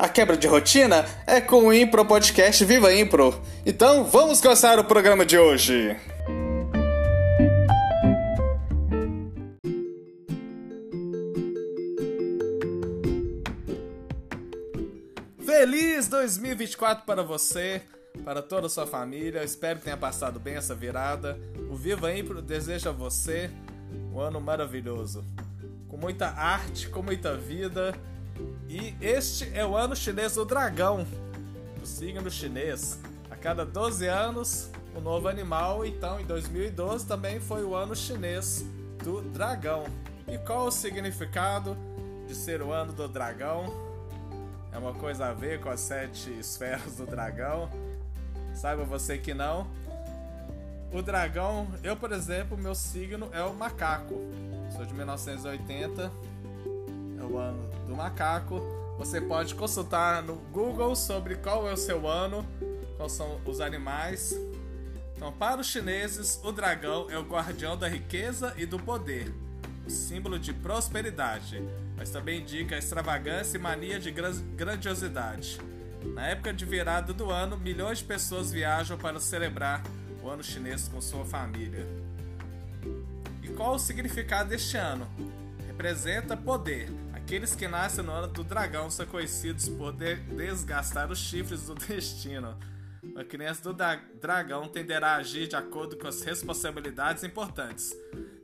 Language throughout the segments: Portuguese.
A quebra de rotina é com o Impro Podcast Viva Impro. Então vamos começar o programa de hoje. Feliz 2024 para você, para toda a sua família. Eu espero que tenha passado bem essa virada. O Viva Impro deseja a você um ano maravilhoso, com muita arte, com muita vida e este é o ano chinês do dragão, o signo chinês. A cada 12 anos, um novo animal. Então, em 2012 também foi o ano chinês do dragão. E qual o significado de ser o ano do dragão? É uma coisa a ver com as sete esferas do dragão. Saiba você que não. O dragão, eu por exemplo, meu signo é o macaco. Sou de 1980 o ano do macaco. Você pode consultar no Google sobre qual é o seu ano, quais são os animais. Então, para os chineses, o dragão é o guardião da riqueza e do poder, o símbolo de prosperidade, mas também indica extravagância e mania de grandiosidade. Na época de virada do ano, milhões de pessoas viajam para celebrar o ano chinês com sua família. E qual o significado deste ano? Representa poder, Aqueles que nascem no ano do dragão são conhecidos por de desgastar os chifres do destino. Uma criança do dragão tenderá a agir de acordo com as responsabilidades importantes,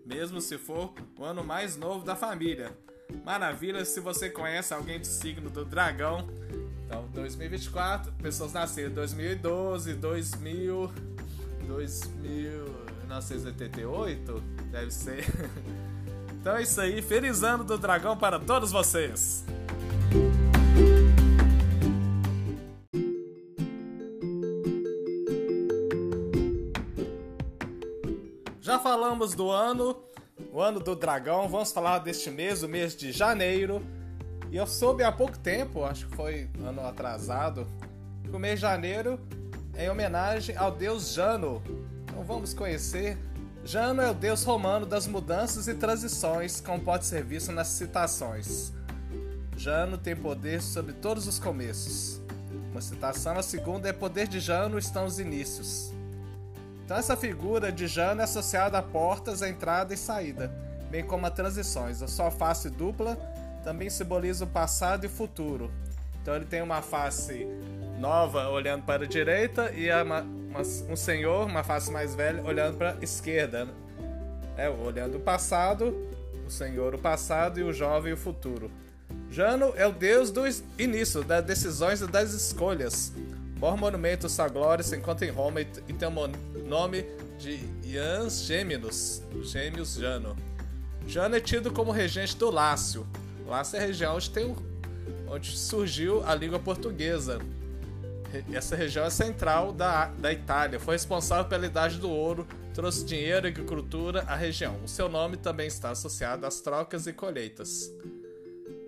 mesmo se for o ano mais novo da família. Maravilha se você conhece alguém do signo do dragão. Então, 2024, pessoas nasceram em 2012, 2000, 1988, deve ser. Então é isso aí, feliz ano do dragão para todos vocês! Já falamos do ano, o ano do dragão, vamos falar deste mês, o mês de janeiro. E eu soube há pouco tempo, acho que foi ano atrasado, que o mês de janeiro é em homenagem ao deus Jano. Então vamos conhecer Jano é o deus romano das mudanças e transições, como pode ser visto nas citações. Jano tem poder sobre todos os começos. Uma citação, a segunda é poder de Jano estão os inícios. Então essa figura de Jano é associada a portas, a entrada e saída, bem como a transições. A sua face dupla também simboliza o passado e o futuro. Então ele tem uma face nova olhando para a direita e uma, uma, um senhor, uma face mais velha, olhando para a esquerda. Né? É, olhando o passado, o senhor o passado e o jovem o futuro. Jano é o deus do início, das decisões e das escolhas. Maior monumento sua glória se encontra em Roma e tem o nome de Ians Gêmeos, Gêmeos Jano. Jano é tido como regente do Lácio. Lácio é a região onde, tem, onde surgiu a língua portuguesa essa região é central da, da Itália, foi responsável pela Idade do Ouro, trouxe dinheiro e agricultura à região. O seu nome também está associado às trocas e colheitas.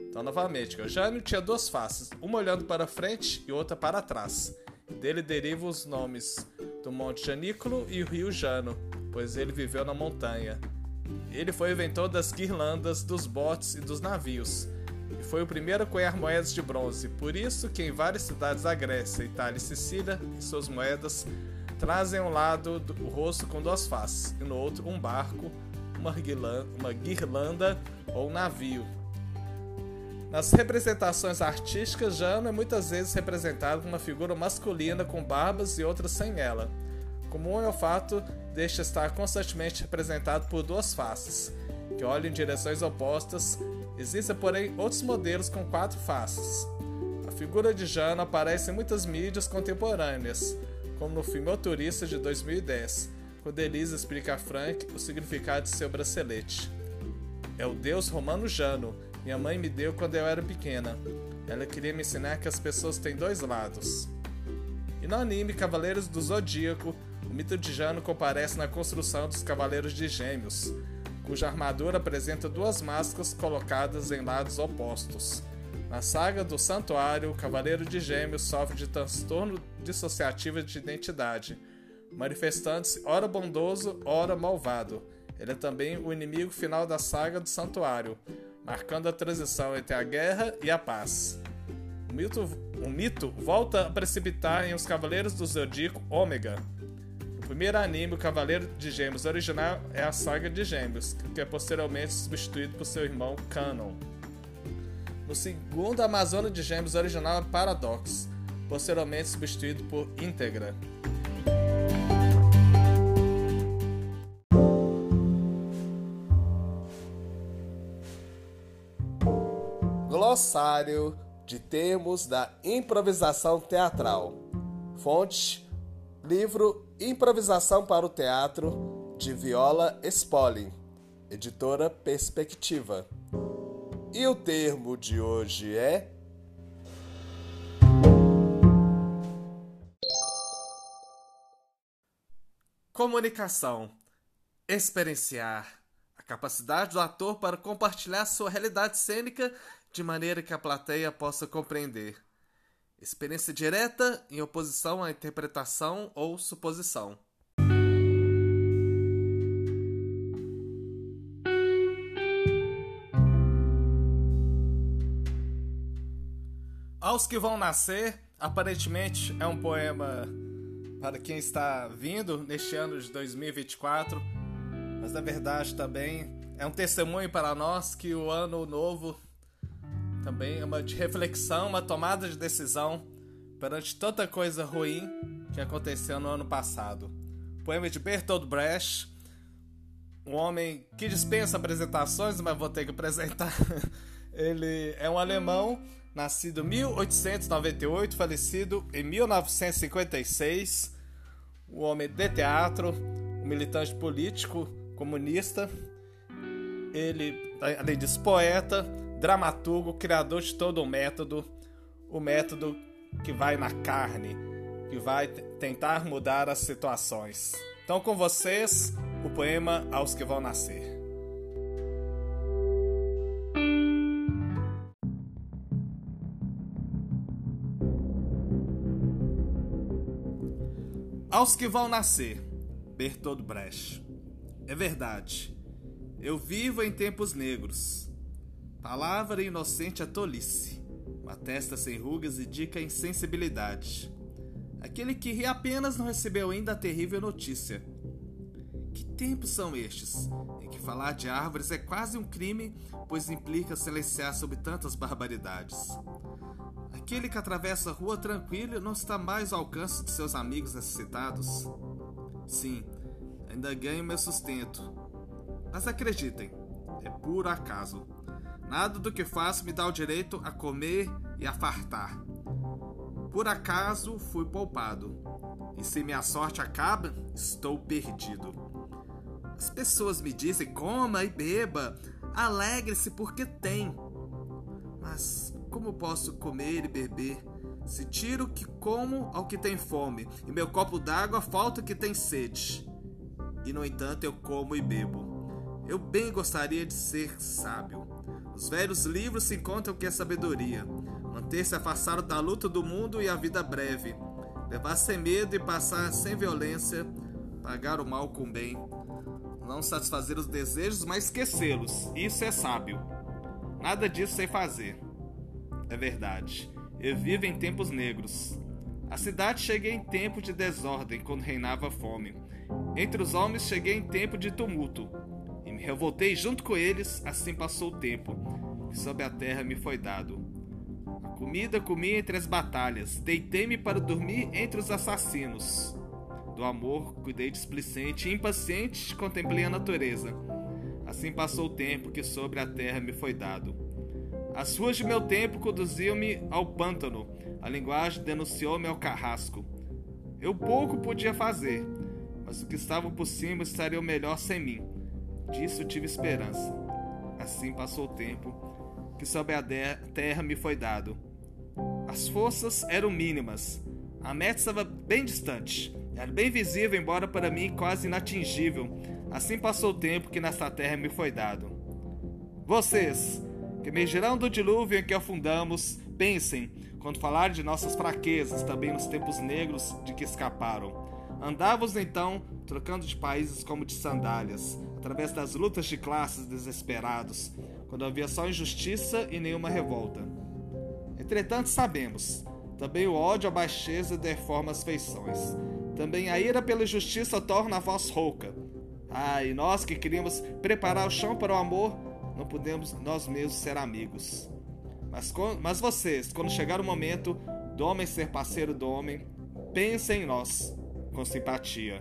Então, novamente, o Jânio tinha duas faces, uma olhando para frente e outra para trás. Dele derivam os nomes do Monte Janículo e o Rio Jano, pois ele viveu na montanha. Ele foi o inventor das guirlandas, dos botes e dos navios e foi o primeiro a cunhar moedas de bronze. Por isso que em várias cidades da Grécia, Itália e Sicília, suas moedas trazem um lado do, o rosto com duas faces e no outro um barco, uma guirlanda, uma guirlanda ou um navio. Nas representações artísticas, Jano é muitas vezes representado como uma figura masculina com barbas e outras sem ela. Comum é o fato deste estar constantemente representado por duas faces, que olham em direções opostas Existem, porém, outros modelos com quatro faces. A figura de Jana aparece em muitas mídias contemporâneas, como no filme O Turista de 2010, quando Elisa explica a Frank o significado de seu bracelete. É o deus romano Jano, minha mãe me deu quando eu era pequena. Ela queria me ensinar que as pessoas têm dois lados. E no anime Cavaleiros do Zodíaco, o mito de Jano comparece na construção dos Cavaleiros de Gêmeos, cuja armadura apresenta duas máscaras colocadas em lados opostos. Na saga do Santuário, o Cavaleiro de Gêmeos sofre de transtorno dissociativo de identidade, manifestando-se ora bondoso, ora malvado. Ele é também o inimigo final da saga do Santuário, marcando a transição entre a guerra e a paz. O mito, o mito volta a precipitar em Os Cavaleiros do Zodíaco Ômega, primeiro anime, o Cavaleiro de Gêmeos original, é a saga de Gêmeos, que é posteriormente substituído por seu irmão Canon. No segundo, Amazônia de Gêmeos original é Paradox, posteriormente substituído por Integra. Glossário de termos da improvisação teatral. Fonte: livro Improvisação para o Teatro, de Viola Spolin, editora Perspectiva. E o termo de hoje é. Comunicação. Experienciar. A capacidade do ator para compartilhar sua realidade cênica de maneira que a plateia possa compreender. Experiência direta em oposição à interpretação ou suposição. Aos que vão nascer, aparentemente é um poema para quem está vindo neste ano de 2024, mas na verdade também é um testemunho para nós que o ano novo também uma de reflexão, uma tomada de decisão perante tanta coisa ruim que aconteceu no ano passado. Poema de Bertolt Brecht, um homem que dispensa apresentações, mas vou ter que apresentar. Ele é um alemão, nascido em 1898, falecido em 1956. Um homem de teatro, um militante político, comunista. Ele, além disso, poeta, dramaturgo, criador de todo o método, o método que vai na carne, que vai tentar mudar as situações. Então, com vocês, o poema Aos que Vão Nascer. Aos que vão nascer, Bertold Brecht. É verdade. Eu vivo em tempos negros Palavra inocente a tolice. Uma testa sem rugas indica insensibilidade. Aquele que ri apenas não recebeu ainda a terrível notícia. Que tempos são estes, em que falar de árvores é quase um crime, pois implica silenciar sobre tantas barbaridades? Aquele que atravessa a rua tranquilo não está mais ao alcance de seus amigos necessitados? Sim, ainda ganho meu sustento. Mas acreditem, é puro acaso. Nada do que faço me dá o direito a comer e a fartar. Por acaso fui poupado, e se minha sorte acaba, estou perdido. As pessoas me dizem coma e beba, alegre-se porque tem. Mas como posso comer e beber se tiro o que como ao que tem fome, e meu copo d'água falta o que tem sede? E no entanto eu como e bebo. Eu bem gostaria de ser sábio os velhos livros se encontram que é sabedoria. Manter-se afastado da luta do mundo e a vida breve. Levar sem medo e passar sem violência. Pagar o mal com bem. Não satisfazer os desejos, mas esquecê-los. Isso é sábio. Nada disso sei fazer. É verdade. Eu vivo em tempos negros. A cidade cheguei em tempo de desordem, quando reinava fome. Entre os homens cheguei em tempo de tumulto me revoltei junto com eles, assim passou o tempo, que sob a terra me foi dado. A comida comi entre as batalhas, deitei-me para dormir entre os assassinos. Do amor cuidei displicente impaciente contemplei a natureza. Assim passou o tempo que sobre a terra me foi dado. As ruas de meu tempo conduziam-me ao pântano, a linguagem denunciou-me ao carrasco. Eu pouco podia fazer, mas o que estava por cima estaria melhor sem mim. Disso tive esperança. Assim passou o tempo que sobre a terra me foi dado. As forças eram mínimas. A meta estava bem distante. Era bem visível, embora para mim quase inatingível. Assim passou o tempo que nesta terra me foi dado. Vocês, que emergirão do dilúvio em que afundamos, pensem, quando falar de nossas fraquezas, também nos tempos negros de que escaparam. Andavos então, trocando de países como de sandálias, através das lutas de classes desesperados, quando havia só injustiça e nenhuma revolta. Entretanto, sabemos, também o ódio à baixeza deforma as feições. Também a ira pela injustiça torna a voz rouca. Ah, e nós que queríamos preparar o chão para o amor, não podemos nós mesmos ser amigos. Mas, mas vocês, quando chegar o momento do homem ser parceiro do homem, pensem em nós com simpatia.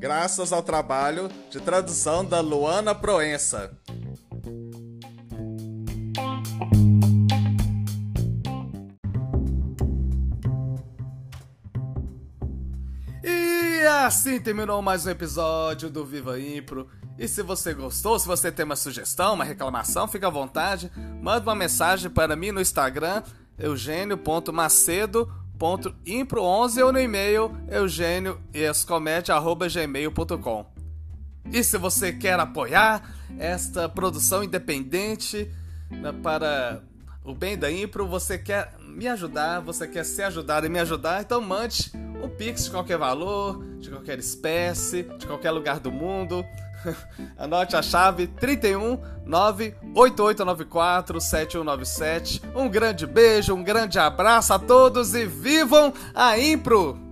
graças ao trabalho de tradução da Luana Proença. assim terminou mais um episódio do Viva Impro. E se você gostou, se você tem uma sugestão, uma reclamação, fica à vontade. Manda uma mensagem para mim no Instagram, eugênio.macedo.impro11 ou no e-mail eugênioescomete.gmail.com E se você quer apoiar esta produção independente né, para o bem da Impro, você quer me ajudar, você quer se ajudar e me ajudar, então mande um Pix de qualquer valor, de qualquer espécie, de qualquer lugar do mundo. Anote a chave 31 98894 7197. Um grande beijo, um grande abraço a todos e vivam a Impro!